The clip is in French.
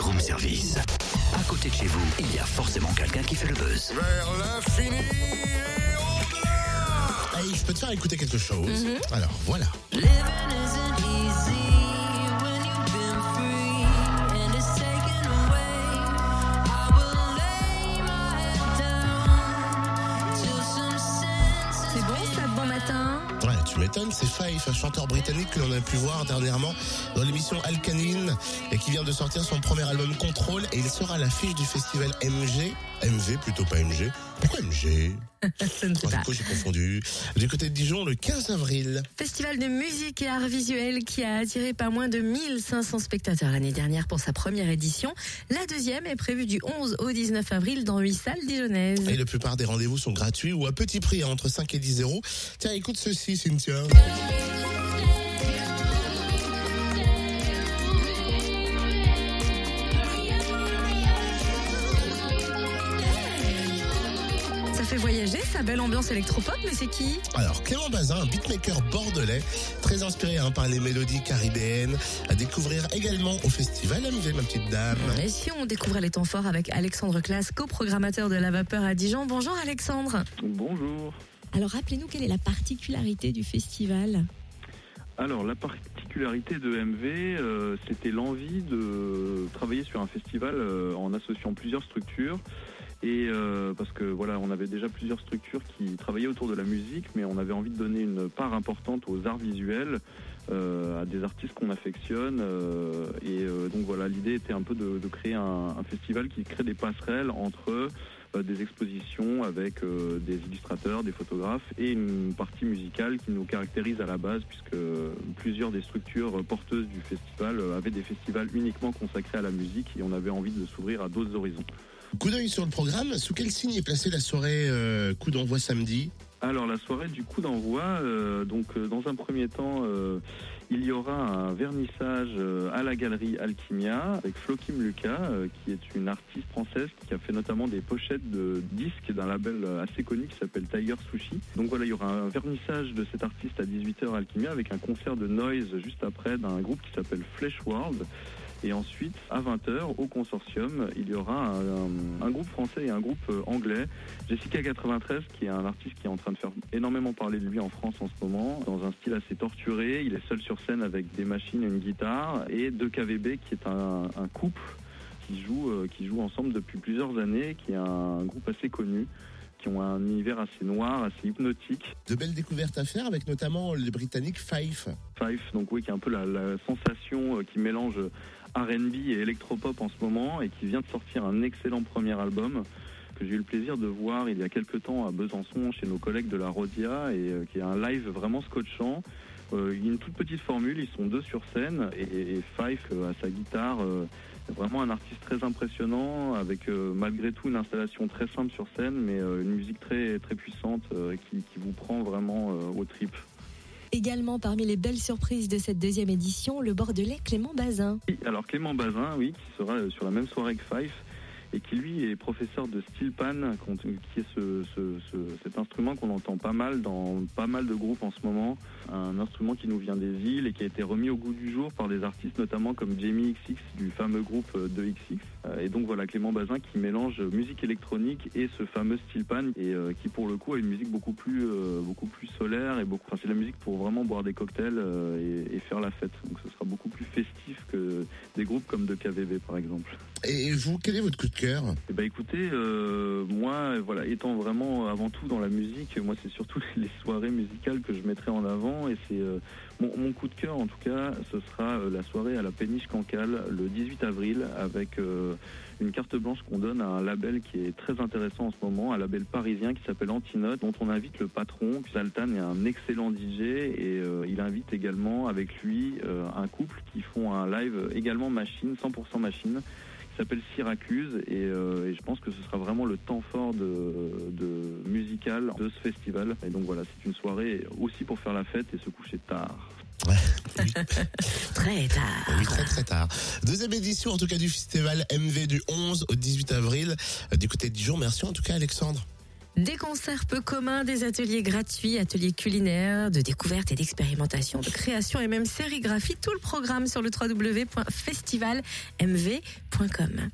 Room Service. À côté de chez vous, il y a forcément quelqu'un qui fait le buzz. Vers l'infini et au-delà Hey, je peux te faire écouter quelque chose? Alors voilà. Living isn't easy C'est Fife, un chanteur britannique que l'on a pu voir dernièrement dans l'émission Alkaline et qui vient de sortir son premier album Control et il sera à l'affiche du festival MG. MV plutôt pas MG. Pourquoi MG Je ne sais Oh, Du pas. coup, j'ai confondu. Du côté de Dijon, le 15 avril. Festival de musique et arts visuels qui a attiré pas moins de 1500 spectateurs l'année dernière pour sa première édition. La deuxième est prévue du 11 au 19 avril dans 8 salles dijonnaises. Et la plupart des rendez-vous sont gratuits ou à petit prix, hein, entre 5 et 10 euros. Tiens, écoute ceci, Cynthia. Fait voyager, sa belle ambiance électropop, mais c'est qui Alors, Clément Bazin, un beatmaker bordelais, très inspiré hein, par les mélodies caribéennes, à découvrir également au festival MV, ma petite dame. Et si on découvrait les temps forts avec Alexandre Classe, coprogrammateur de La Vapeur à Dijon. Bonjour Alexandre. Bonjour. Alors rappelez-nous quelle est la particularité du festival Alors la particularité de MV, euh, c'était l'envie de travailler sur un festival euh, en associant plusieurs structures. Et euh, parce que voilà, on avait déjà plusieurs structures qui travaillaient autour de la musique, mais on avait envie de donner une part importante aux arts visuels, euh, à des artistes qu'on affectionne. euh, et donc voilà, l'idée était un peu de, créer un, festival qui crée des passerelles entre des expositions avec des illustrateurs, des photographes et une partie musicale qui nous caractérise à la base puisque plusieurs des structures porteuses du festival avaient des festivals uniquement consacrés à la musique et on avait envie de s'ouvrir à d'autres horizons. Coup d'œil sur le programme, sous quel signe est placée la soirée euh, coup d'envoi samedi? Alors la soirée du coup d'envoi, euh, donc euh, dans un premier temps, il y aura un vernissage à la galerie Alchimia avec Flokim Lucas, qui est une artiste française qui a fait notamment des pochettes de disques d'un label assez connu qui s'appelle Tiger Sushi. Donc voilà, il y aura un vernissage de cet artiste à 18h à Alchimia avec un concert de noise juste après d'un groupe qui s'appelle Flesh World. Et ensuite, à 20h, au consortium, il y aura un, groupe français et un groupe euh, anglais, Jessica 93, qui est un artiste qui est en train de faire énormément parler de lui en France en ce moment, dans un style assez torturé. Il est seul sur scène avec des machines et une guitare, et 2KVB, qui est un, un couple qui joue, euh, qui joue ensemble depuis plusieurs années, qui est un groupe assez connu qui ont un univers assez noir, assez hypnotique. De belles découvertes à faire avec notamment le britannique Fife. Five, donc oui, qui est un peu la, la sensation euh, qui mélange R&B et électropop en ce moment et qui vient de sortir un excellent premier album que j'ai eu le plaisir de voir il y a quelques temps à Besançon chez nos collègues de la Rodia et euh, qui est un live vraiment scotchant. Euh, il y a une toute petite formule, ils sont deux sur scène et, et, et Fife euh, à sa guitare euh, vraiment un artiste très impressionnant avec euh, malgré tout une installation très simple sur scène mais euh, une musique très très puissante euh, qui, qui vous prend vraiment aux tripes. Également parmi les belles surprises de cette deuxième édition, le bordelais Clément Bazin. Oui, alors Clément Bazin, oui, qui sera sur la même soirée que Fife et qui lui est professeur de steel pan, qui est ce, ce- ce- cet instrument qu'on entend pas mal dans pas mal de groupes en ce moment, un instrument qui nous vient des îles et qui a été remis au goût du jour par des artistes notamment comme Jamie XX du fameux groupe euh, de XX. Euh, Et donc voilà Clément Bazin qui mélange musique électronique et ce fameux steel pan et euh, qui pour le coup a une musique beaucoup plus euh, beaucoup plus solaire et beaucoup. Enfin, c'est la musique pour vraiment boire des cocktails et, et faire la fête. Donc ce sera beaucoup plus festif que des groupes comme de KVV par exemple. Et vous, quel est votre coup de cœur Eh ben écoutez, euh, moi, voilà, étant vraiment avant tout dans la musique, moi c'est surtout les soirées musicales que je mettrai en avant et c'est euh, mon, coup de cœur en tout cas, ce sera euh, la soirée à la Péniche Cancale le 18 avril avec euh, une carte blanche qu'on donne à un label qui est très intéressant en ce moment, un label parisien qui s'appelle Antinote, dont on invite le patron, Zaltan est un excellent DJ et euh, il invite également avec lui un couple qui font un live également machine, 100% machine s'appelle Syracuse et, euh, et je pense que ce sera vraiment le temps fort de, de musical de ce festival et donc voilà c'est une soirée aussi pour faire la fête et se coucher tard. Très tard. Oui, très très tard. Deuxième édition en tout cas du festival MV du 11 au 18 avril. Euh, Du côté de Dijon, merci en tout cas Alexandre. Des concerts peu communs, des ateliers gratuits, ateliers culinaires, de découverte et d'expérimentation, de création et même sérigraphie. Tout le programme sur le www.festivalmv.com.